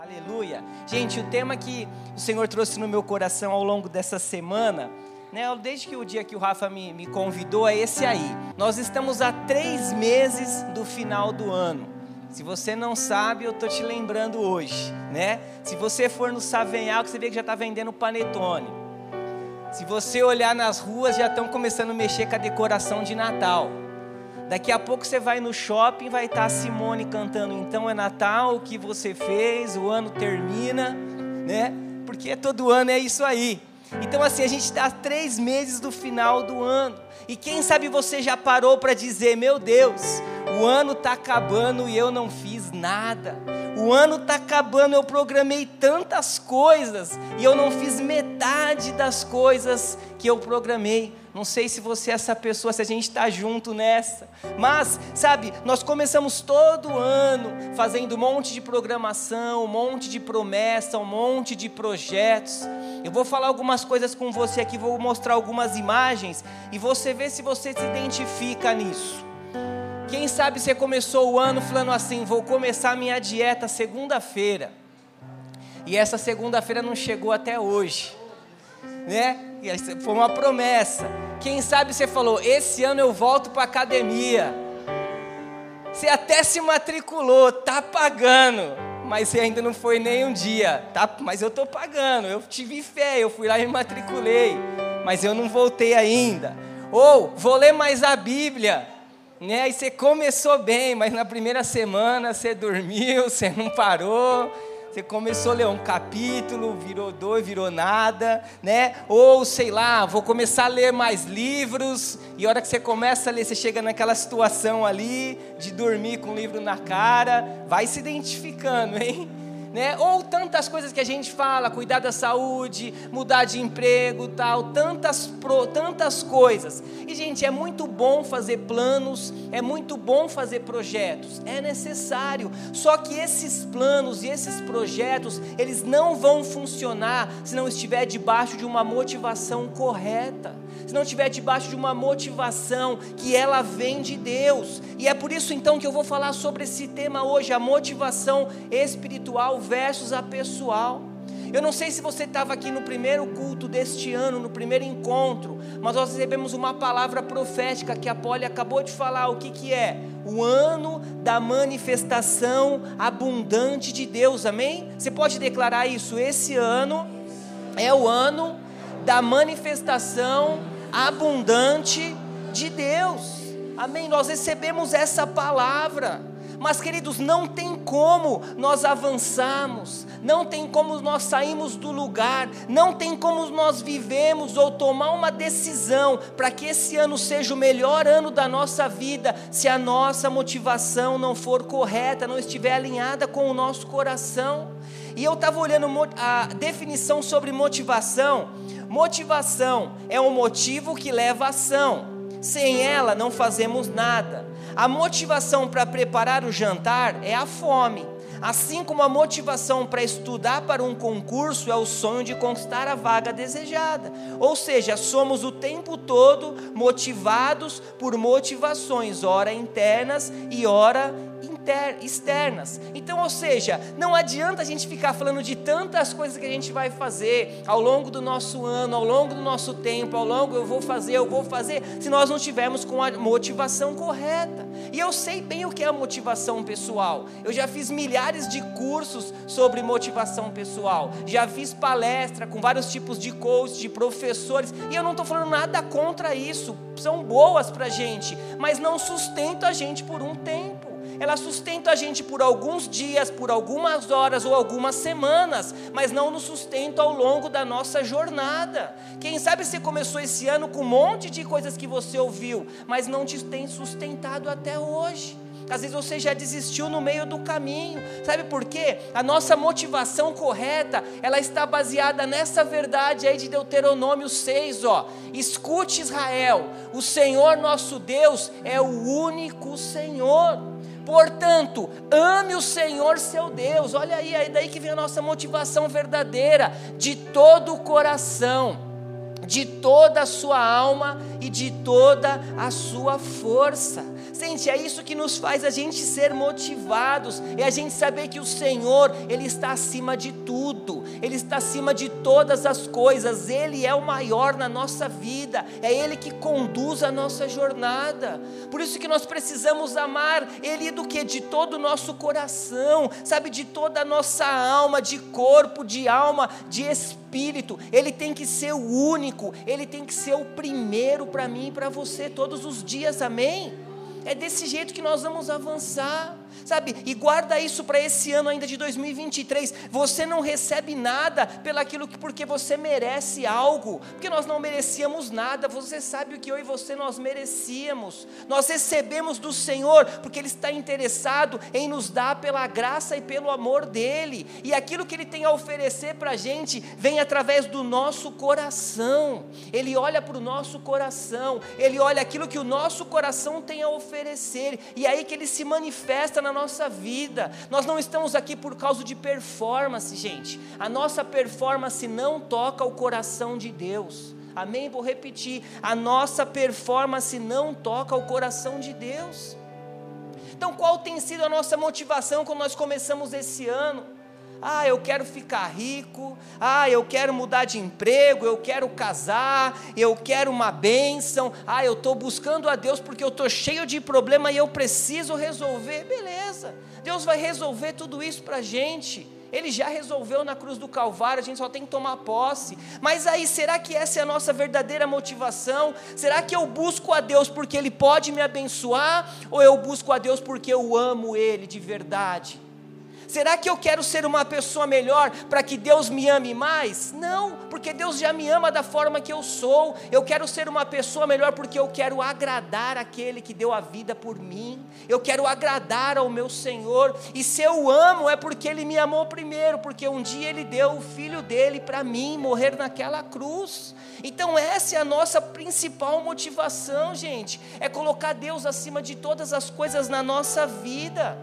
Aleluia. Gente, o tema que o Senhor trouxe no meu coração ao longo dessa semana, né, desde que o dia que o Rafa me, me convidou, é esse aí. Nós estamos a três meses do final do ano. Se você não sabe, eu tô te lembrando hoje, né? Se você for no Savenhal, você vê que já está vendendo panetone. Se você olhar nas ruas, já estão começando a mexer com a decoração de Natal. Daqui a pouco você vai no shopping, vai estar a Simone cantando. Então é Natal, o que você fez, o ano termina, né? Porque todo ano é isso aí. Então assim, a gente está três meses do final do ano. E quem sabe você já parou para dizer, meu Deus, o ano está acabando e eu não fiz nada. O ano está acabando, eu programei tantas coisas e eu não fiz metade das coisas que eu programei. Não sei se você é essa pessoa, se a gente está junto nessa. Mas, sabe, nós começamos todo ano fazendo um monte de programação, um monte de promessa, um monte de projetos. Eu vou falar algumas coisas com você aqui, vou mostrar algumas imagens e você vê se você se identifica nisso. Quem sabe você começou o ano falando assim: vou começar minha dieta segunda-feira. E essa segunda-feira não chegou até hoje, né? Foi uma promessa. Quem sabe você falou: esse ano eu volto para academia. Você até se matriculou, tá pagando, mas você ainda não foi nem um dia, tá? Mas eu tô pagando. Eu tive fé, eu fui lá e me matriculei, mas eu não voltei ainda. Ou vou ler mais a Bíblia, né? Aí você começou bem, mas na primeira semana você dormiu, você não parou. Você começou a ler um capítulo, virou dois, virou nada, né? Ou sei lá, vou começar a ler mais livros, e a hora que você começa a ler, você chega naquela situação ali de dormir com o livro na cara, vai se identificando, hein? Né? Ou tantas coisas que a gente fala, cuidar da saúde, mudar de emprego, tal, tantas pro, tantas coisas. E gente, é muito bom fazer planos, é muito bom fazer projetos, é necessário. Só que esses planos e esses projetos, eles não vão funcionar se não estiver debaixo de uma motivação correta se não estiver debaixo de uma motivação que ela vem de Deus. E é por isso então que eu vou falar sobre esse tema hoje, a motivação espiritual versus a pessoal. Eu não sei se você estava aqui no primeiro culto deste ano, no primeiro encontro, mas nós recebemos uma palavra profética que a Polly acabou de falar. O que, que é? O ano da manifestação abundante de Deus, amém? Você pode declarar isso? Esse ano é o ano da manifestação abundante de Deus. Amém? Nós recebemos essa palavra. Mas, queridos, não tem como nós avançarmos, não tem como nós sairmos do lugar, não tem como nós vivemos ou tomar uma decisão para que esse ano seja o melhor ano da nossa vida, se a nossa motivação não for correta, não estiver alinhada com o nosso coração. E eu estava olhando a definição sobre motivação. Motivação é um motivo que leva à ação. Sem ela não fazemos nada. A motivação para preparar o jantar é a fome. Assim como a motivação para estudar para um concurso é o sonho de conquistar a vaga desejada. Ou seja, somos o tempo todo motivados por motivações, ora internas e ora externas. Então, ou seja, não adianta a gente ficar falando de tantas coisas que a gente vai fazer ao longo do nosso ano, ao longo do nosso tempo, ao longo eu vou fazer, eu vou fazer, se nós não tivermos com a motivação correta. E eu sei bem o que é a motivação pessoal. Eu já fiz milhares de cursos sobre motivação pessoal. Já fiz palestra com vários tipos de coaches, de professores, e eu não estou falando nada contra isso. São boas para gente, mas não sustenta a gente por um tempo ela sustenta a gente por alguns dias, por algumas horas ou algumas semanas, mas não nos sustenta ao longo da nossa jornada. Quem sabe você começou esse ano com um monte de coisas que você ouviu, mas não te tem sustentado até hoje. Às vezes você já desistiu no meio do caminho. Sabe por quê? A nossa motivação correta, ela está baseada nessa verdade aí de Deuteronômio 6, ó. Escute Israel, o Senhor nosso Deus é o único Senhor. Portanto, ame o Senhor seu Deus. Olha aí, é daí que vem a nossa motivação verdadeira, de todo o coração, de toda a sua alma e de toda a sua força. Sente, é isso que nos faz a gente ser motivados, é a gente saber que o Senhor, Ele está acima de tudo, Ele está acima de todas as coisas, Ele é o maior na nossa vida, é Ele que conduz a nossa jornada. Por isso que nós precisamos amar Ele do que? De todo o nosso coração, sabe, de toda a nossa alma, de corpo, de alma, de espírito. Ele tem que ser o único, Ele tem que ser o primeiro para mim e para você todos os dias, amém? É desse jeito que nós vamos avançar sabe? E guarda isso para esse ano ainda de 2023. Você não recebe nada pelaquilo que porque você merece algo, porque nós não merecíamos nada. Você sabe o que eu e você nós merecíamos. Nós recebemos do Senhor porque ele está interessado em nos dar pela graça e pelo amor dele. E aquilo que ele tem a oferecer para a gente vem através do nosso coração. Ele olha para o nosso coração, ele olha aquilo que o nosso coração tem a oferecer, e é aí que ele se manifesta na nossa vida. Nós não estamos aqui por causa de performance, gente. A nossa performance não toca o coração de Deus. Amém? Vou repetir. A nossa performance não toca o coração de Deus. Então, qual tem sido a nossa motivação quando nós começamos esse ano? Ah, eu quero ficar rico. Ah, eu quero mudar de emprego. Eu quero casar. Eu quero uma bênção. Ah, eu estou buscando a Deus porque eu estou cheio de problema e eu preciso resolver. Beleza, Deus vai resolver tudo isso para a gente. Ele já resolveu na cruz do Calvário, a gente só tem que tomar posse. Mas aí, será que essa é a nossa verdadeira motivação? Será que eu busco a Deus porque Ele pode me abençoar? Ou eu busco a Deus porque eu amo Ele de verdade? Será que eu quero ser uma pessoa melhor para que Deus me ame mais? Não, porque Deus já me ama da forma que eu sou. Eu quero ser uma pessoa melhor porque eu quero agradar aquele que deu a vida por mim. Eu quero agradar ao meu Senhor. E se eu amo é porque Ele me amou primeiro, porque um dia Ele deu o filho dele para mim morrer naquela cruz. Então, essa é a nossa principal motivação, gente: é colocar Deus acima de todas as coisas na nossa vida.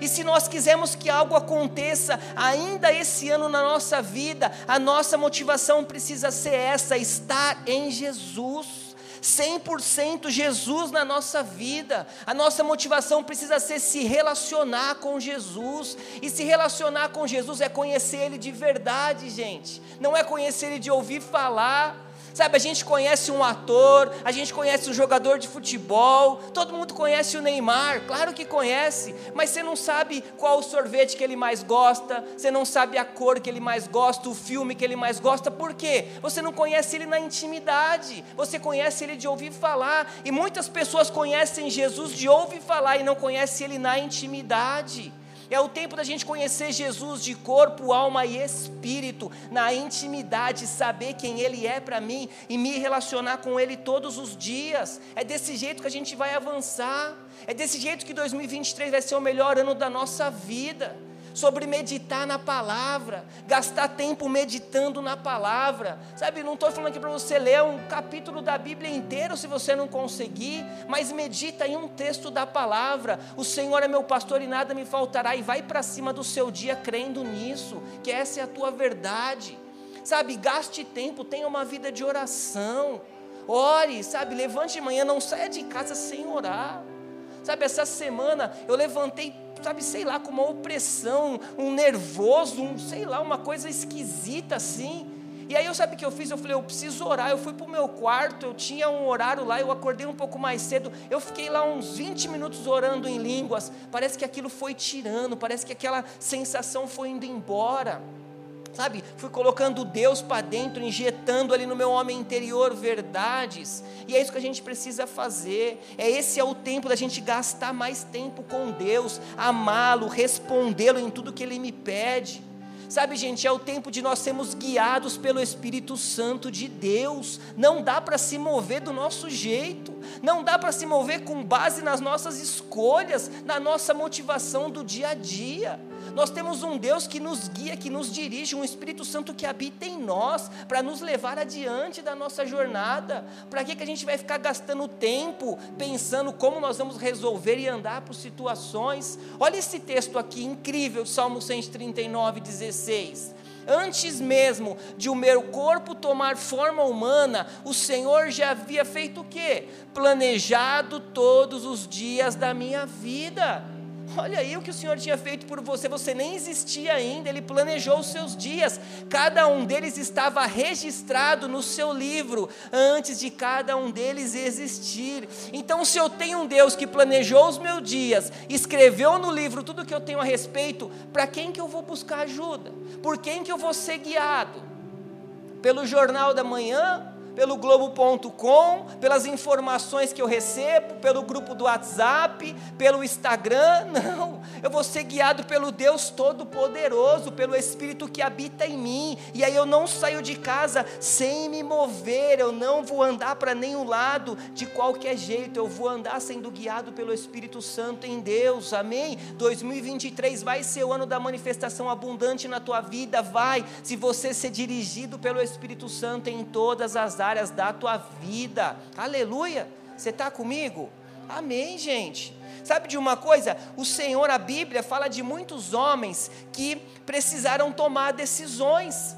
E se nós quisermos que algo aconteça ainda esse ano na nossa vida, a nossa motivação precisa ser essa: estar em Jesus. 100% Jesus na nossa vida. A nossa motivação precisa ser se relacionar com Jesus. E se relacionar com Jesus é conhecer Ele de verdade, gente. Não é conhecer Ele de ouvir falar. Sabe, a gente conhece um ator, a gente conhece um jogador de futebol, todo mundo conhece o Neymar, claro que conhece, mas você não sabe qual o sorvete que ele mais gosta, você não sabe a cor que ele mais gosta, o filme que ele mais gosta, por quê? Você não conhece ele na intimidade, você conhece ele de ouvir falar, e muitas pessoas conhecem Jesus de ouvir falar e não conhecem ele na intimidade. É o tempo da gente conhecer Jesus de corpo, alma e espírito, na intimidade, saber quem Ele é para mim e me relacionar com Ele todos os dias. É desse jeito que a gente vai avançar. É desse jeito que 2023 vai ser o melhor ano da nossa vida sobre meditar na palavra, gastar tempo meditando na palavra. Sabe, não estou falando aqui para você ler um capítulo da Bíblia inteiro se você não conseguir, mas medita em um texto da palavra. O Senhor é meu pastor e nada me faltará. E vai para cima do seu dia crendo nisso, que essa é a tua verdade. Sabe, gaste tempo, tenha uma vida de oração. Ore, sabe, levante de manhã, não saia de casa sem orar. Sabe, essa semana eu levantei sabe, sei lá, com uma opressão, um nervoso, um, sei lá, uma coisa esquisita assim. E aí eu sabe o que eu fiz? Eu falei, eu preciso orar. Eu fui para o meu quarto, eu tinha um horário lá, eu acordei um pouco mais cedo. Eu fiquei lá uns 20 minutos orando em línguas. Parece que aquilo foi tirando, parece que aquela sensação foi indo embora sabe? Fui colocando Deus para dentro, injetando ali no meu homem interior verdades. E é isso que a gente precisa fazer. É esse é o tempo da gente gastar mais tempo com Deus, amá-lo, respondê-lo em tudo que ele me pede. Sabe, gente, é o tempo de nós sermos guiados pelo Espírito Santo de Deus. Não dá para se mover do nosso jeito, não dá para se mover com base nas nossas escolhas, na nossa motivação do dia a dia. Nós temos um Deus que nos guia, que nos dirige, um Espírito Santo que habita em nós, para nos levar adiante da nossa jornada. Para que, que a gente vai ficar gastando tempo pensando como nós vamos resolver e andar por situações? Olha esse texto aqui incrível, Salmo 139, 16. Antes mesmo de o meu corpo tomar forma humana, o Senhor já havia feito o quê? Planejado todos os dias da minha vida. Olha aí o que o Senhor tinha feito por você, você nem existia ainda, Ele planejou os seus dias, cada um deles estava registrado no seu livro, antes de cada um deles existir. Então, se eu tenho um Deus que planejou os meus dias, escreveu no livro tudo que eu tenho a respeito, para quem que eu vou buscar ajuda? Por quem que eu vou ser guiado? Pelo jornal da manhã? Pelo Globo.com, pelas informações que eu recebo, pelo grupo do WhatsApp, pelo Instagram. Não, eu vou ser guiado pelo Deus Todo-Poderoso, pelo Espírito que habita em mim. E aí eu não saio de casa sem me mover, eu não vou andar para nenhum lado de qualquer jeito, eu vou andar sendo guiado pelo Espírito Santo em Deus. Amém? 2023 vai ser o ano da manifestação abundante na tua vida, vai, se você ser dirigido pelo Espírito Santo em todas as áreas áreas da tua vida. Aleluia! Você está comigo? Amém, gente. Sabe de uma coisa? O Senhor, a Bíblia, fala de muitos homens que precisaram tomar decisões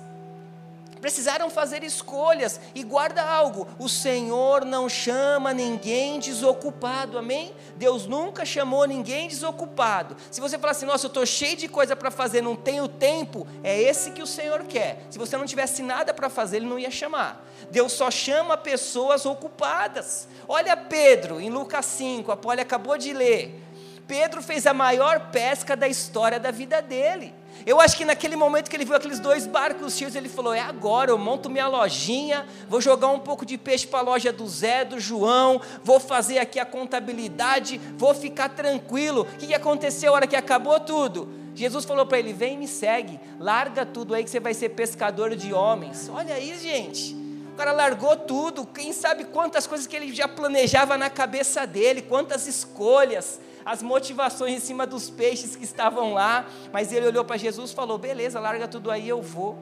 precisaram fazer escolhas. E guarda algo: o Senhor não chama ninguém desocupado, amém? Deus nunca chamou ninguém desocupado. Se você falar assim, nossa, eu estou cheio de coisa para fazer, não tenho tempo, é esse que o Senhor quer. Se você não tivesse nada para fazer, Ele não ia chamar. Deus só chama pessoas ocupadas. Olha Pedro, em Lucas 5, a Polly acabou de ler. Pedro fez a maior pesca da história da vida dele. Eu acho que naquele momento que ele viu aqueles dois barcos cheios, ele falou: É agora, eu monto minha lojinha, vou jogar um pouco de peixe para a loja do Zé, do João, vou fazer aqui a contabilidade, vou ficar tranquilo. O que aconteceu a hora que acabou tudo? Jesus falou para ele: Vem me segue, larga tudo aí que você vai ser pescador de homens. Olha aí, gente. O cara largou tudo, quem sabe quantas coisas que ele já planejava na cabeça dele, quantas escolhas as motivações em cima dos peixes que estavam lá, mas ele olhou para Jesus e falou: beleza, larga tudo aí, eu vou.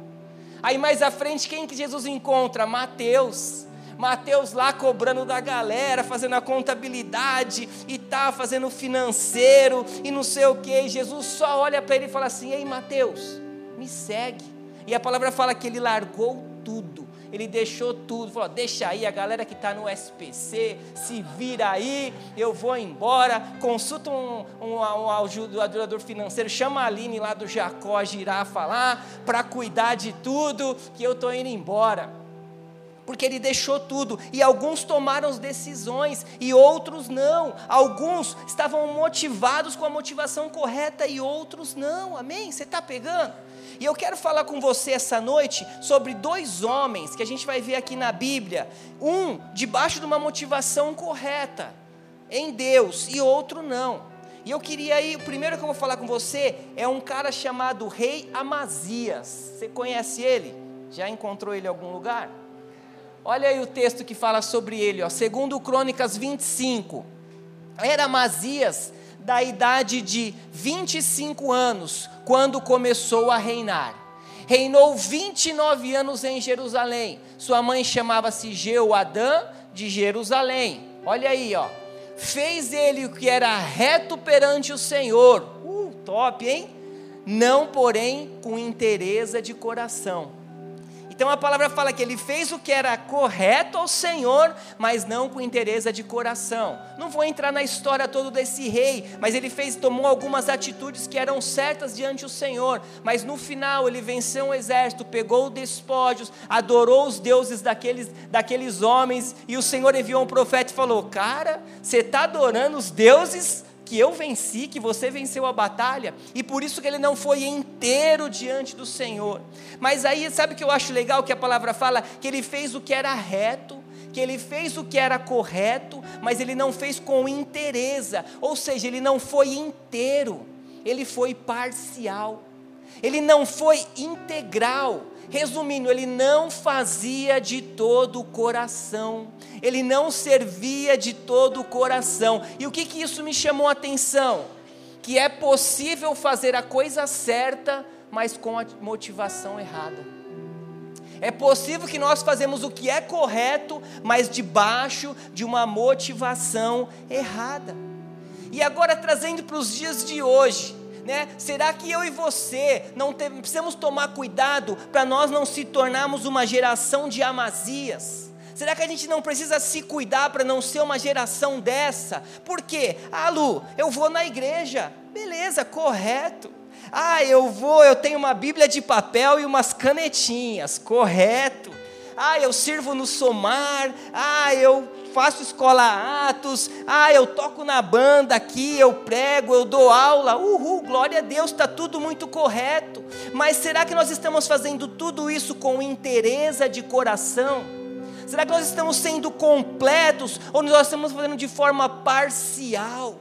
Aí mais à frente, quem que Jesus encontra? Mateus. Mateus lá cobrando da galera, fazendo a contabilidade e tá fazendo financeiro e não sei o que. Jesus só olha para ele e fala assim: Ei, Mateus, me segue. E a palavra fala que ele largou tudo ele deixou tudo, falou: deixa aí a galera que está no SPC, se vira aí, eu vou embora. Consulta um, um, um ajudanor financeiro, chama a Aline lá do Jacó, girafa lá, para cuidar de tudo, que eu estou indo embora porque ele deixou tudo, e alguns tomaram as decisões e outros não. Alguns estavam motivados com a motivação correta e outros não. Amém? Você está pegando? E eu quero falar com você essa noite sobre dois homens que a gente vai ver aqui na Bíblia. Um debaixo de uma motivação correta em Deus e outro não. E eu queria ir, o primeiro que eu vou falar com você é um cara chamado Rei Amazias. Você conhece ele? Já encontrou ele em algum lugar? Olha aí o texto que fala sobre ele, ó, segundo Crônicas 25. Era Amazias da idade de 25 anos, quando começou a reinar. Reinou 29 anos em Jerusalém. Sua mãe chamava-se Jeoadã de Jerusalém. Olha aí, ó. Fez ele o que era reto perante o Senhor. Uh, top, hein? Não, porém, com interesse de coração então a palavra fala que ele fez o que era correto ao Senhor, mas não com interesse de coração. Não vou entrar na história toda desse rei, mas ele fez, tomou algumas atitudes que eram certas diante do Senhor, mas no final ele venceu um exército, pegou despojos, adorou os deuses daqueles, daqueles homens, e o Senhor enviou um profeta e falou: Cara, você está adorando os deuses que eu venci, que você venceu a batalha, e por isso que ele não foi inteiro diante do Senhor. Mas aí, sabe o que eu acho legal que a palavra fala? Que ele fez o que era reto, que ele fez o que era correto, mas ele não fez com interesse, ou seja, ele não foi inteiro, ele foi parcial, ele não foi integral. Resumindo, ele não fazia de todo o coração, ele não servia de todo o coração. E o que, que isso me chamou a atenção? Que é possível fazer a coisa certa, mas com a motivação errada. É possível que nós fazemos o que é correto, mas debaixo de uma motivação errada. E agora trazendo para os dias de hoje, Né? Será que eu e você não te, precisamos tomar cuidado para nós não se tornarmos uma geração de Amazias? Será que a gente não precisa se cuidar para não ser uma geração dessa? Por quê? Ah, Lu, eu vou na igreja. Beleza, correto. Ah, eu vou, eu tenho uma Bíblia de papel e umas canetinhas. Correto. Ah, eu sirvo no somar. Ah, eu faço escola Atos, ah, eu toco na banda aqui, eu prego, eu dou aula, uhul, glória a Deus, está tudo muito correto. Mas será que nós estamos fazendo tudo isso com interesse de coração? Será que nós estamos sendo completos ou nós estamos fazendo de forma parcial?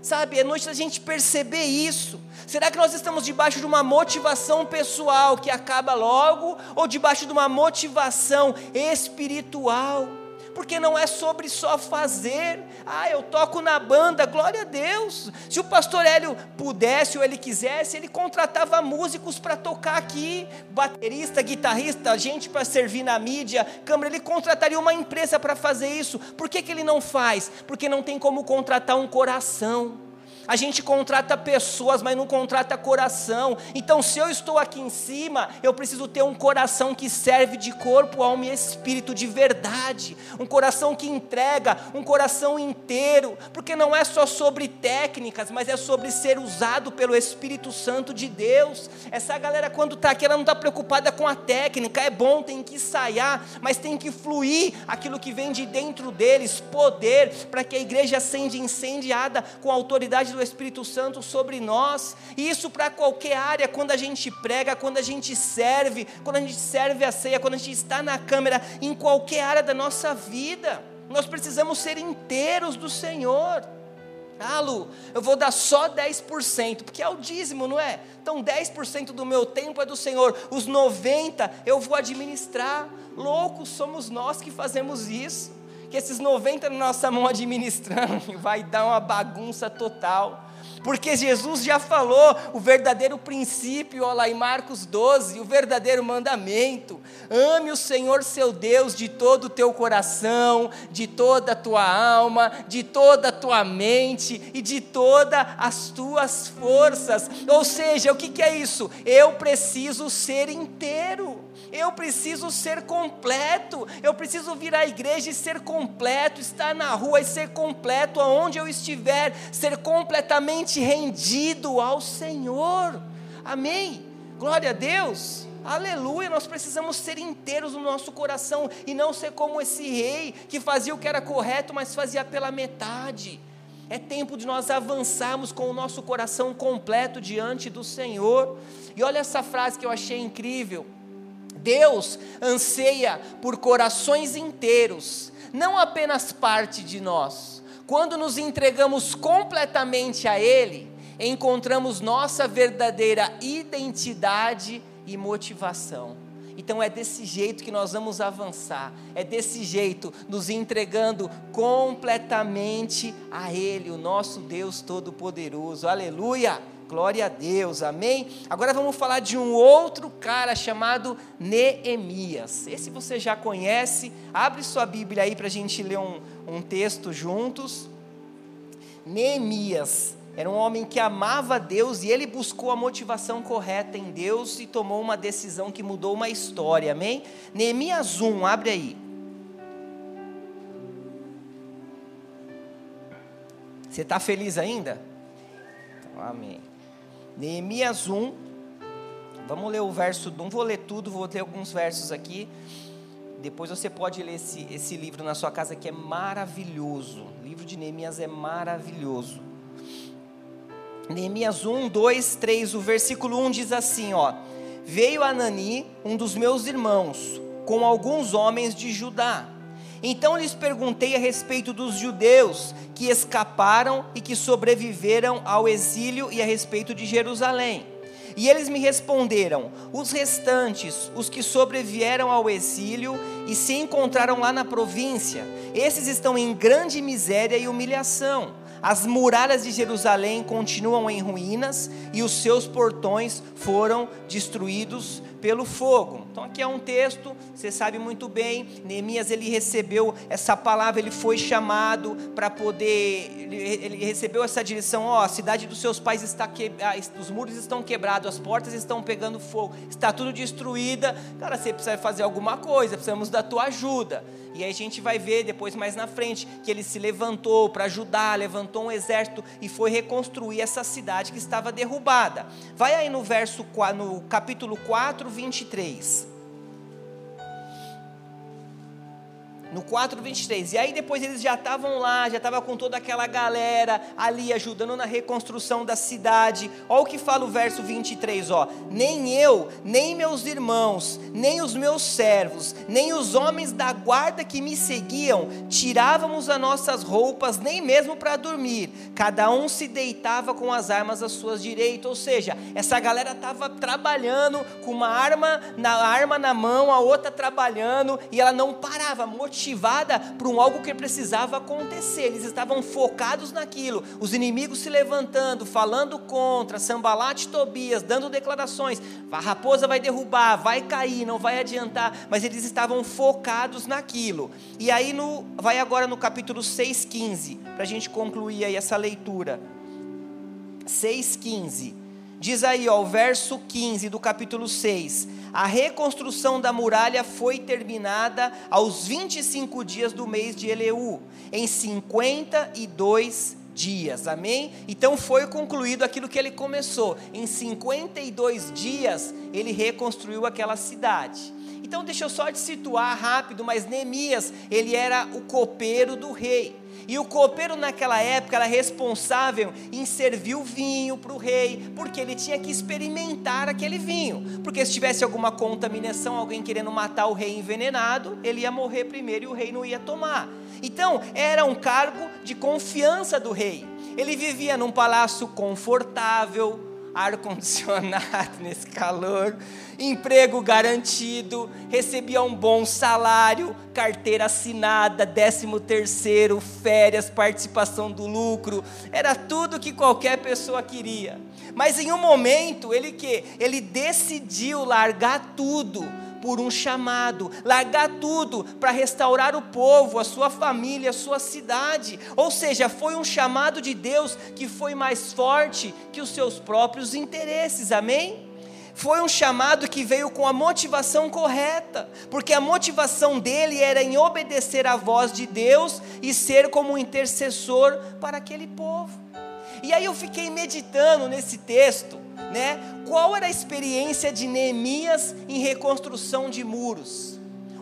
Sabe, é noite da gente perceber isso. Será que nós estamos debaixo de uma motivação pessoal que acaba logo ou debaixo de uma motivação espiritual? Porque não é sobre só fazer. Ah, eu toco na banda, glória a Deus. Se o pastor Hélio pudesse ou ele quisesse, ele contratava músicos para tocar aqui, baterista, guitarrista, gente para servir na mídia, câmera, ele contrataria uma empresa para fazer isso. Por que, que ele não faz? Porque não tem como contratar um coração. A gente contrata pessoas, mas não contrata coração. Então, se eu estou aqui em cima, eu preciso ter um coração que serve de corpo, alma e espírito de verdade. Um coração que entrega, um coração inteiro. Porque não é só sobre técnicas, mas é sobre ser usado pelo Espírito Santo de Deus. Essa galera, quando está aqui, ela não está preocupada com a técnica. É bom, tem que ensaiar, mas tem que fluir aquilo que vem de dentro deles poder, para que a igreja seja incendiada com a autoridade do Espírito Santo sobre nós, e isso para qualquer área, quando a gente prega, quando a gente serve, quando a gente serve a ceia, quando a gente está na câmera, em qualquer área da nossa vida, nós precisamos ser inteiros do Senhor. Ah, Lu, eu vou dar só 10%, porque é o dízimo, não é? Então 10% do meu tempo é do Senhor, os 90% eu vou administrar. Loucos somos nós que fazemos isso que esses 90 na nossa mão administrando vai dar uma bagunça total. Porque Jesus já falou o verdadeiro princípio, olha lá em Marcos 12, o verdadeiro mandamento. Ame o Senhor seu Deus de todo o teu coração, de toda a tua alma, de toda a tua mente e de todas as tuas forças. Ou seja, o que, que é isso? Eu preciso ser inteiro. Eu preciso ser completo. Eu preciso vir à igreja e ser completo, estar na rua e ser completo aonde eu estiver, ser completamente rendido ao Senhor. Amém. Glória a Deus. Aleluia, nós precisamos ser inteiros no nosso coração e não ser como esse rei que fazia o que era correto, mas fazia pela metade. É tempo de nós avançarmos com o nosso coração completo diante do Senhor. E olha essa frase que eu achei incrível. Deus anseia por corações inteiros, não apenas parte de nós. Quando nos entregamos completamente a Ele, encontramos nossa verdadeira identidade e motivação. Então é desse jeito que nós vamos avançar, é desse jeito, nos entregando completamente a Ele, o nosso Deus Todo-Poderoso. Aleluia! Glória a Deus, amém? Agora vamos falar de um outro cara chamado Neemias. Esse você já conhece. Abre sua Bíblia aí para a gente ler um, um texto juntos. Neemias era um homem que amava Deus e ele buscou a motivação correta em Deus e tomou uma decisão que mudou uma história, amém? Neemias 1, abre aí. Você está feliz ainda? Então, amém. Neemias 1, vamos ler o verso, não vou ler tudo, vou ler alguns versos aqui. Depois você pode ler esse, esse livro na sua casa que é maravilhoso. O livro de Neemias é maravilhoso. Neemias 1, 2, 3, o versículo 1 diz assim: ó, Veio Anani, um dos meus irmãos, com alguns homens de Judá então lhes perguntei a respeito dos judeus que escaparam e que sobreviveram ao exílio e a respeito de Jerusalém. E eles me responderam: os restantes, os que sobrevieram ao exílio e se encontraram lá na província, esses estão em grande miséria e humilhação. As muralhas de Jerusalém continuam em ruínas e os seus portões foram destruídos pelo fogo. Então aqui é um texto, você sabe muito bem, Neemias ele recebeu essa palavra, ele foi chamado para poder, ele, ele, recebeu essa direção, ó, a cidade dos seus pais está que, ah, os muros estão quebrados, as portas estão pegando fogo, está tudo destruída, cara, você precisa fazer alguma coisa, precisamos da tua ajuda. E aí a gente vai ver depois mais na frente que ele se levantou para ajudar, levantou um exército e foi reconstruir essa cidade que estava derrubada. Vai aí no verso no capítulo 4, 23. No 4:23. E aí depois eles já estavam lá, já estava com toda aquela galera ali ajudando na reconstrução da cidade. Olha o que fala o verso 23, ó: Nem eu, nem meus irmãos, nem os meus servos, nem os homens da guarda que me seguiam tirávamos as nossas roupas nem mesmo para dormir. Cada um se deitava com as armas às suas direitas, ou seja, essa galera estava trabalhando com uma arma na arma na mão, a outra trabalhando e ela não parava, motivada motivada por um algo que precisava acontecer. Eles estavam focados naquilo. Os inimigos se levantando, falando contra, Sambalate e Tobias, dando declarações. A raposa vai derrubar, vai cair, não vai adiantar. Mas eles estavam focados naquilo. E aí no, vai agora no capítulo 6,15, para a gente concluir aí essa leitura. 6,15. Diz aí, ó, o verso 15 do capítulo 6 a reconstrução da muralha foi terminada aos 25 dias do mês de Eleu, em 52 dias, amém? Então foi concluído aquilo que ele começou. Em 52 dias, ele reconstruiu aquela cidade. Então deixa eu só te situar rápido, mas Neemias, ele era o copeiro do rei. E o copeiro naquela época era responsável em servir o vinho para o rei, porque ele tinha que experimentar aquele vinho. Porque se tivesse alguma contaminação, alguém querendo matar o rei envenenado, ele ia morrer primeiro e o rei não ia tomar. Então, era um cargo de confiança do rei. Ele vivia num palácio confortável, ar-condicionado nesse calor, emprego garantido, recebia um bom salário, carteira assinada, décimo terceiro, férias, participação do lucro, era tudo que qualquer pessoa queria. Mas em um momento ele que ele decidiu largar tudo por um chamado, largar tudo para restaurar o povo, a sua família, a sua cidade. Ou seja, foi um chamado de Deus que foi mais forte que os seus próprios interesses. Amém? Foi um chamado que veio com a motivação correta, porque a motivação dele era em obedecer à voz de Deus e ser como um intercessor para aquele povo. E aí eu fiquei meditando nesse texto, né? Qual era a experiência de Neemias em reconstrução de muros?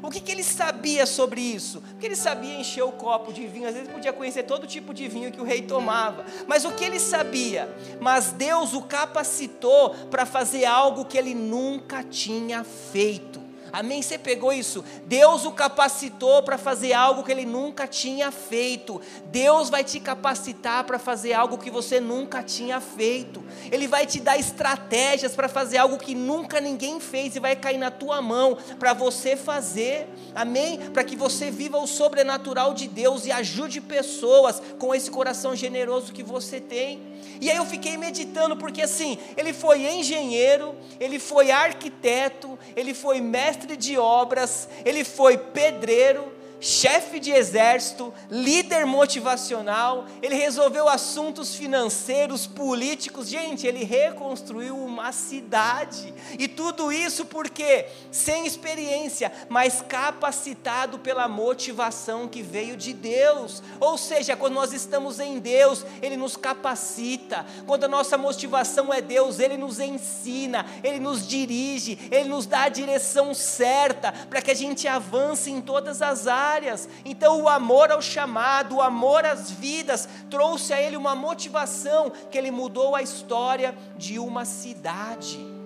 O que, que ele sabia sobre isso? Porque ele sabia encher o copo de vinho, às vezes podia conhecer todo tipo de vinho que o rei tomava. Mas o que ele sabia? Mas Deus o capacitou para fazer algo que ele nunca tinha feito. Amém? Você pegou isso? Deus o capacitou para fazer algo que ele nunca tinha feito. Deus vai te capacitar para fazer algo que você nunca tinha feito. Ele vai te dar estratégias para fazer algo que nunca ninguém fez e vai cair na tua mão para você fazer. Amém? Para que você viva o sobrenatural de Deus e ajude pessoas com esse coração generoso que você tem. E aí eu fiquei meditando, porque assim, ele foi engenheiro, ele foi arquiteto, ele foi mestre de obras, ele foi pedreiro, chefe de exército, líder motivacional, ele resolveu assuntos financeiros, políticos. Gente, ele reconstruiu uma cidade. E tudo isso porque sem experiência, mas capacitado pela motivação que veio de Deus. Ou seja, quando nós estamos em Deus, ele nos capacita. Quando a nossa motivação é Deus, ele nos ensina, ele nos dirige, ele nos dá a direção certa para que a gente avance em todas as áreas áreas. Então, o amor ao chamado, o amor às vidas, trouxe a ele uma motivação que ele mudou a história de uma cidade.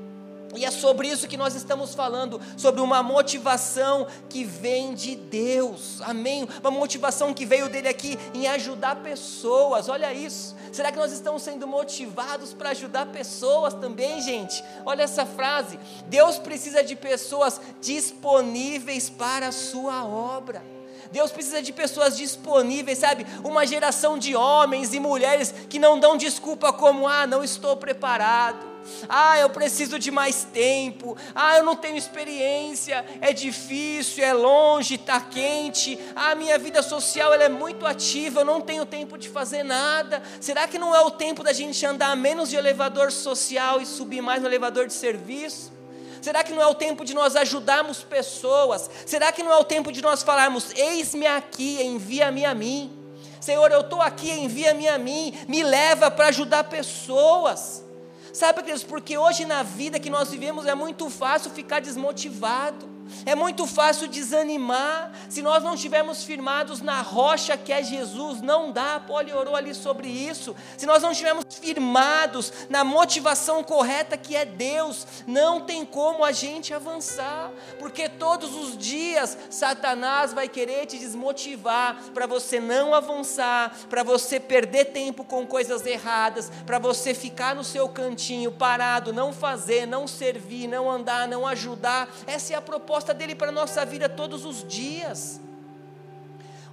E é sobre isso que nós estamos falando, sobre uma motivação que vem de Deus, amém? Uma motivação que veio dele aqui em ajudar pessoas, olha isso. Será que nós estamos sendo motivados para ajudar pessoas também, gente? Olha essa frase: Deus precisa de pessoas disponíveis para a sua obra. Deus precisa de pessoas disponíveis, sabe? Uma geração de homens e mulheres que não dão desculpa como, ah, não estou preparado Ah, eu preciso de mais tempo. Ah, eu não tenho experiência. É difícil, é longe, está quente. Ah, minha vida social ela é muito ativa. Eu não tenho tempo de fazer nada. Será que não é o tempo da gente andar menos de elevador social e subir mais no elevador de serviço? Será que não é o tempo de nós ajudarmos pessoas? Será que não é o tempo de nós falarmos: Eis-me aqui, envia-me a mim? Senhor, eu estou aqui, envia-me a mim, me leva para ajudar pessoas. Sabe, queridos, porque hoje na vida que nós vivemos é muito fácil ficar desmotivado. É muito fácil desanimar. Se nós não estivermos firmados na rocha que é Jesus, não dá. Poli orou ali sobre isso. Se nós não estivermos firmados na motivação correta que é Deus, não tem como a gente avançar. Porque todos os dias Satanás vai querer te desmotivar para você não avançar, para você perder tempo com coisas erradas, para você ficar no seu cantinho parado, não fazer, não servir, não andar, não ajudar. Essa é a proposta proposta dele para a nossa vida todos os dias.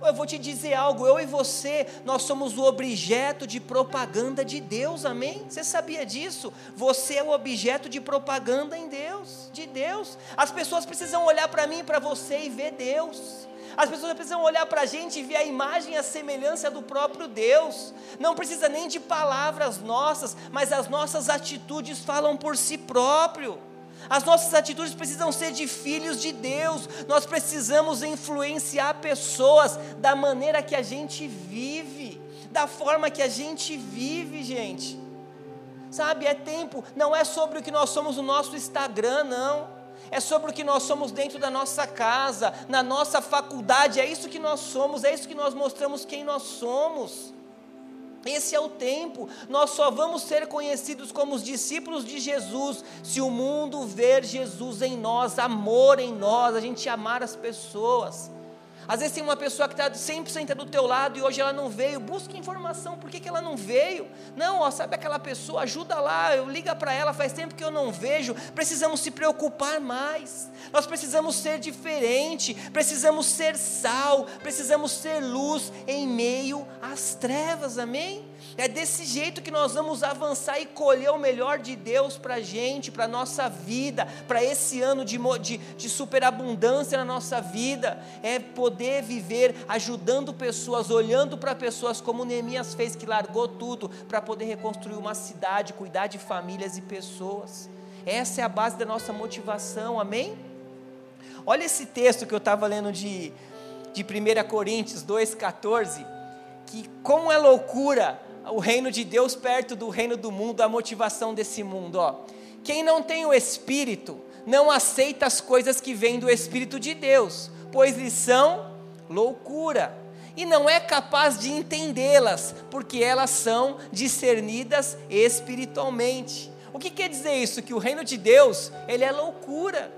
Eu vou te dizer algo, eu e você, nós somos o objeto de propaganda de Deus, amém? Você sabia disso? Você é o objeto de propaganda em Deus, de Deus. As pessoas precisam olhar para mim e para você e ver Deus. As pessoas precisam olhar para a gente e ver a imagem e a semelhança do próprio Deus. Não precisa nem de palavras nossas, mas as nossas atitudes falam por si próprio. As nossas atitudes precisam ser de filhos de Deus. Nós precisamos influenciar pessoas da maneira que a gente vive, da forma que a gente vive, gente. Sabe, é tempo, não é sobre o que nós somos no nosso Instagram, não. É sobre o que nós somos dentro da nossa casa, na nossa faculdade, é isso que nós somos, é isso que nós mostramos quem nós somos. Esse é o tempo. Nós só vamos ser conhecidos como os discípulos de Jesus se o mundo ver Jesus em nós, amor em nós, a gente amar as pessoas. Às vezes tem uma pessoa que está 100% do teu lado e hoje ela não veio. Busque informação, por que, que ela não veio? Não, ó, sabe aquela pessoa, ajuda lá, eu liga para ela, faz tempo que eu não vejo. Precisamos se preocupar mais. Nós precisamos ser diferente, precisamos ser sal, precisamos ser luz em meio às trevas, amém? É desse jeito que nós vamos avançar e colher o melhor de Deus para a gente, para a nossa vida, para esse ano de, de, de superabundância na nossa vida. É poder viver ajudando pessoas, olhando para pessoas, como Neemias fez, que largou tudo para poder reconstruir uma cidade, cuidar de famílias e pessoas. Essa é a base da nossa motivação, amém? Olha esse texto que eu estava lendo de, de 1 Coríntios 2,14, que como é loucura o reino de Deus perto do reino do mundo, a motivação desse mundo. Ó. Quem não tem o Espírito não aceita as coisas que vêm do Espírito de Deus, pois lhes são loucura, e não é capaz de entendê-las, porque elas são discernidas espiritualmente. O que quer dizer isso? Que o reino de Deus, ele é loucura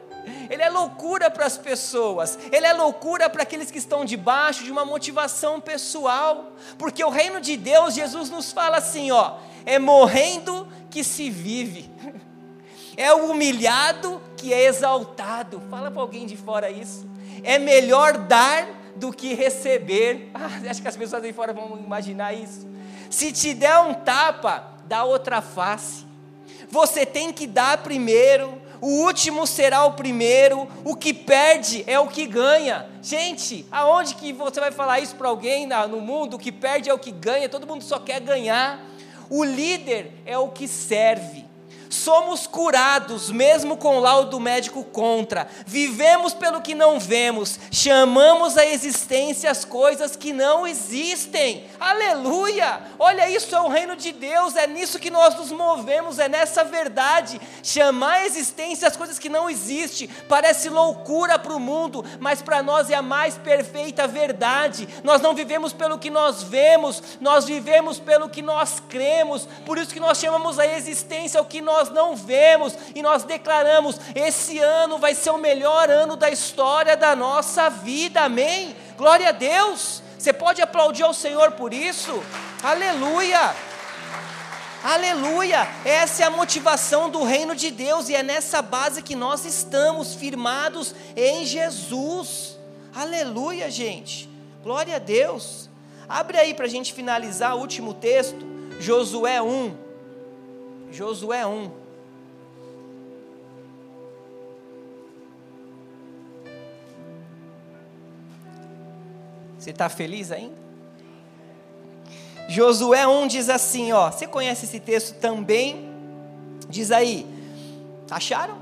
ele é loucura para as pessoas, ele é loucura para aqueles que estão debaixo de uma motivação pessoal, porque o reino de Deus, Jesus nos fala assim: ó, é morrendo que se vive, é o humilhado que é exaltado. Fala para alguém de fora isso. É melhor dar do que receber. Ah, acho que as pessoas aí fora vão imaginar isso. Se te der um tapa, dá outra face. Você tem que dar primeiro o último será o primeiro, o que perde é o que ganha. Gente, aonde que você vai falar isso para alguém no mundo? O que perde é o que ganha, todo mundo só quer ganhar. O líder é o que serve. Somos curados, mesmo com laudo médico contra. Vivemos pelo que não vemos. Chamamos a existência as coisas que não existem. Aleluia! Olha, isso é o reino de Deus. É nisso que nós nos movemos. É nessa verdade. Chamar a existência as coisas que não existem. Parece loucura para o mundo, mas para nós é a mais perfeita verdade. Nós não vivemos pelo que nós vemos, nós vivemos pelo que nós cremos. Por isso que nós chamamos a existência o que nós nós não vemos e nós declaramos: esse ano vai ser o melhor ano da história da nossa vida, amém? Glória a Deus. Você pode aplaudir ao Senhor por isso? Aleluia! Aleluia! Essa é a motivação do reino de Deus e é nessa base que nós estamos firmados em Jesus. Aleluia, gente! Glória a Deus! Abre aí para a gente finalizar o último texto, Josué 1. Josué 1. Você está feliz ainda? Josué 1 diz assim, ó. Você conhece esse texto também? Diz aí. Acharam?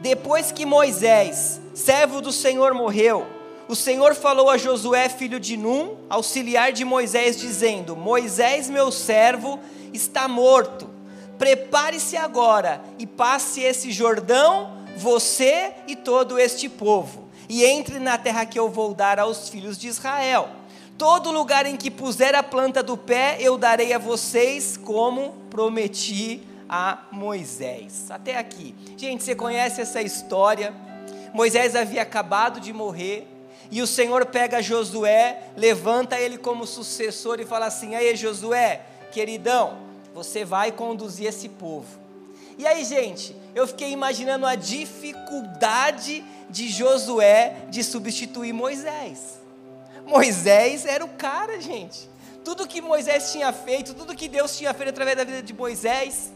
Depois que Moisés, servo do Senhor, morreu, o Senhor falou a Josué, filho de Num, auxiliar de Moisés, dizendo: Moisés, meu servo, está morto. Prepare-se agora e passe esse Jordão, você e todo este povo, e entre na terra que eu vou dar aos filhos de Israel. Todo lugar em que puser a planta do pé, eu darei a vocês, como prometi a Moisés. Até aqui. Gente, você conhece essa história? Moisés havia acabado de morrer, e o Senhor pega Josué, levanta ele como sucessor e fala assim: Aí, Josué, queridão, você vai conduzir esse povo. E aí, gente, eu fiquei imaginando a dificuldade de Josué de substituir Moisés. Moisés era o cara, gente. Tudo que Moisés tinha feito, tudo que Deus tinha feito através da vida de Moisés,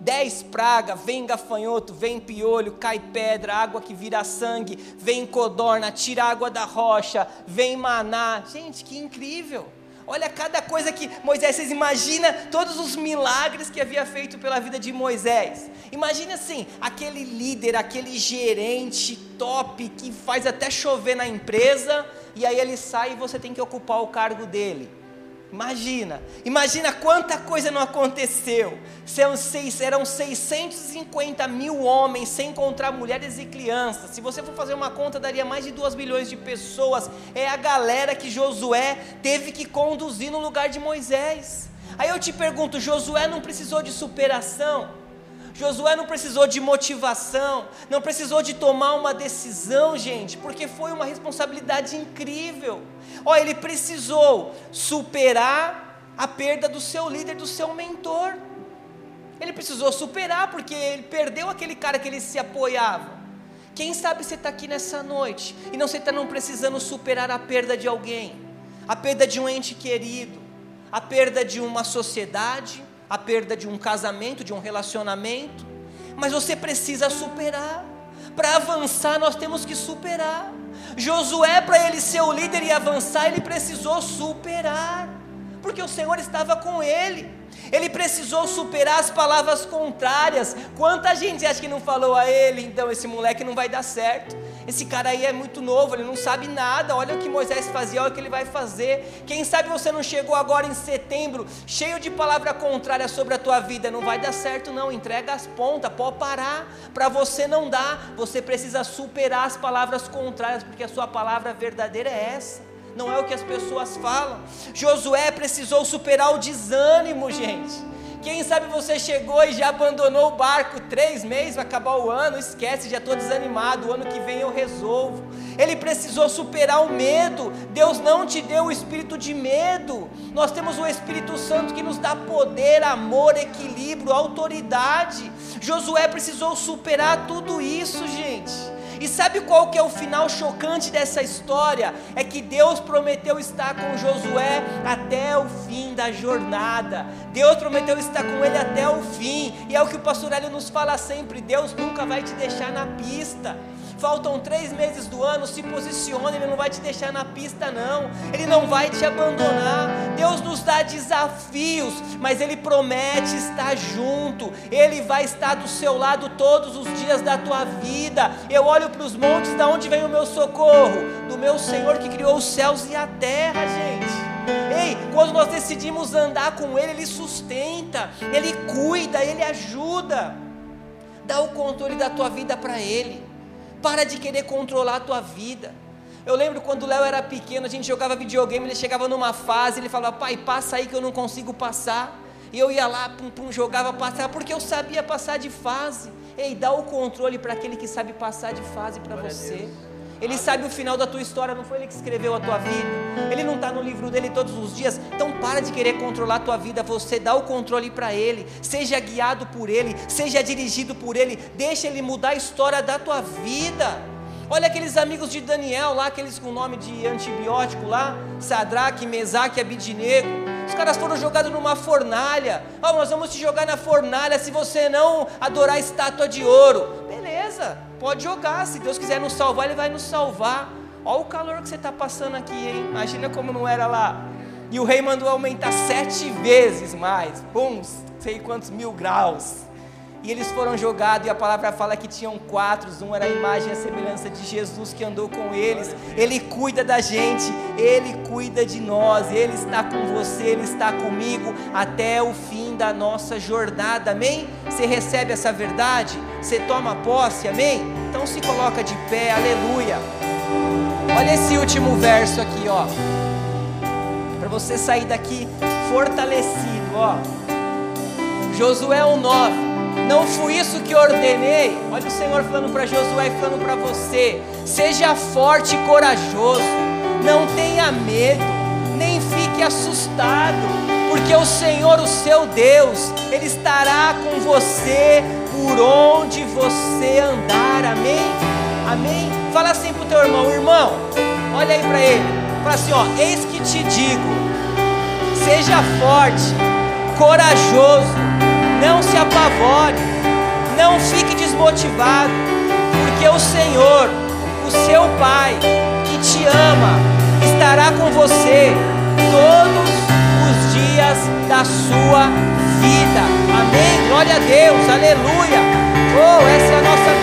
dez pragas, vem gafanhoto, vem piolho, cai pedra, água que vira sangue, vem codorna, tira água da rocha, vem maná. Gente, que incrível! Olha cada coisa que Moisés, vocês imaginam todos os milagres que havia feito pela vida de Moisés. Imagina assim, aquele líder, aquele gerente top que faz até chover na empresa, e aí ele sai e você tem que ocupar o cargo dele. Imagina, imagina quanta coisa não aconteceu. Eram 650 mil homens, sem encontrar mulheres e crianças. Se você for fazer uma conta, daria mais de 2 milhões de pessoas. É a galera que Josué teve que conduzir no lugar de Moisés. Aí eu te pergunto: Josué não precisou de superação? Josué não precisou de motivação, não precisou de tomar uma decisão, gente, porque foi uma responsabilidade incrível. Olha, ele precisou superar a perda do seu líder, do seu mentor. Ele precisou superar, porque ele perdeu aquele cara que ele se apoiava. Quem sabe você está aqui nessa noite e não você está não precisando superar a perda de alguém, a perda de um ente querido, a perda de uma sociedade, a perda de um casamento, de um relacionamento, mas você precisa superar. Para avançar, nós temos que superar. Josué, para ele ser o líder e avançar, ele precisou superar, porque o Senhor estava com ele. Ele precisou superar as palavras contrárias. Quanta gente acha que não falou a ele, então esse moleque não vai dar certo. Esse cara aí é muito novo, ele não sabe nada. Olha o que Moisés fazia, olha o que ele vai fazer. Quem sabe você não chegou agora em setembro, cheio de palavra contrária sobre a tua vida. Não vai dar certo, não. Entrega as pontas, pode parar. Para você não dá, você precisa superar as palavras contrárias, porque a sua palavra verdadeira é essa não é o que as pessoas falam. Josué precisou superar o desânimo, gente. Quem sabe você chegou e já abandonou o barco três meses, vai acabar o ano, esquece, já estou desanimado, o ano que vem eu resolvo. Ele precisou superar o medo. Deus não te deu o espírito de medo. Nós temos o Espírito Santo que nos dá poder, amor, equilíbrio, autoridade. Josué precisou superar tudo isso, gente. E sabe qual que é o final chocante dessa história? É que Deus prometeu estar com Josué até o fim da jornada. Deus prometeu estar com ele até o fim. E é o que o pastor Hélio nos fala sempre: Deus nunca vai te deixar na pista faltam três meses do ano, se posicione, Ele não vai te deixar na pista, não, Ele não vai te abandonar. Deus nos dá desafios, mas Ele promete estar junto, Ele vai estar do seu lado todos os dias da tua vida. Eu olho para os montes, da onde vem o meu socorro? Do meu Senhor que criou os céus e a terra, gente. Ei, quando nós decidimos andar com Ele, Ele sustenta, Ele cuida, Ele ajuda. Dá o controle da tua vida para Ele. Para de querer controlar a tua vida. Eu lembro quando o Léo era pequeno, a gente jogava videogame, ele chegava numa fase, ele falava, pai, passa aí que eu não consigo passar. E eu ia lá, pum, pum, jogava, passar, porque eu sabia passar de fase. Ei, dá o controle para aquele que sabe passar de fase para você. Ele sabe o final da tua história, não foi ele que escreveu a tua vida. Ele não está no livro dele todos os dias. Então para de querer controlar a tua vida, você dá o controle para ele. Seja guiado por ele, seja dirigido por ele. Deixa ele mudar a história da tua vida. Olha aqueles amigos de Daniel lá, aqueles com nome de antibiótico lá, Sadraque, Mesaque, Abidinego. Os caras foram jogados numa fornalha. Oh, nós vamos te jogar na fornalha se você não adorar a estátua de ouro. Beleza, pode jogar. Se Deus quiser nos salvar, Ele vai nos salvar. Olha o calor que você está passando aqui, hein? Imagina como não era lá. E o rei mandou aumentar sete vezes mais. Bum, sei quantos mil graus. E eles foram jogados, e a palavra fala que tinham quatro, um era a imagem e a semelhança de Jesus que andou com eles. Ele cuida da gente, ele cuida de nós, ele está com você, ele está comigo até o fim da nossa jornada, amém? Você recebe essa verdade? Você toma posse, amém? Então se coloca de pé, aleluia. Olha esse último verso aqui, ó. Para você sair daqui fortalecido, ó. Josué 1:9 não fui isso que ordenei. Olha o Senhor falando para Josué falando para você: seja forte e corajoso, não tenha medo, nem fique assustado, porque o Senhor, o seu Deus, Ele estará com você por onde você andar. Amém? Amém? Fala assim para o teu irmão: irmão, olha aí para ele, fala assim: ó, eis que te digo, seja forte, corajoso não se apavore, não fique desmotivado, porque o Senhor, o seu Pai, que te ama, estará com você todos os dias da sua vida. Amém? Glória a Deus, aleluia. Oh, essa é a nossa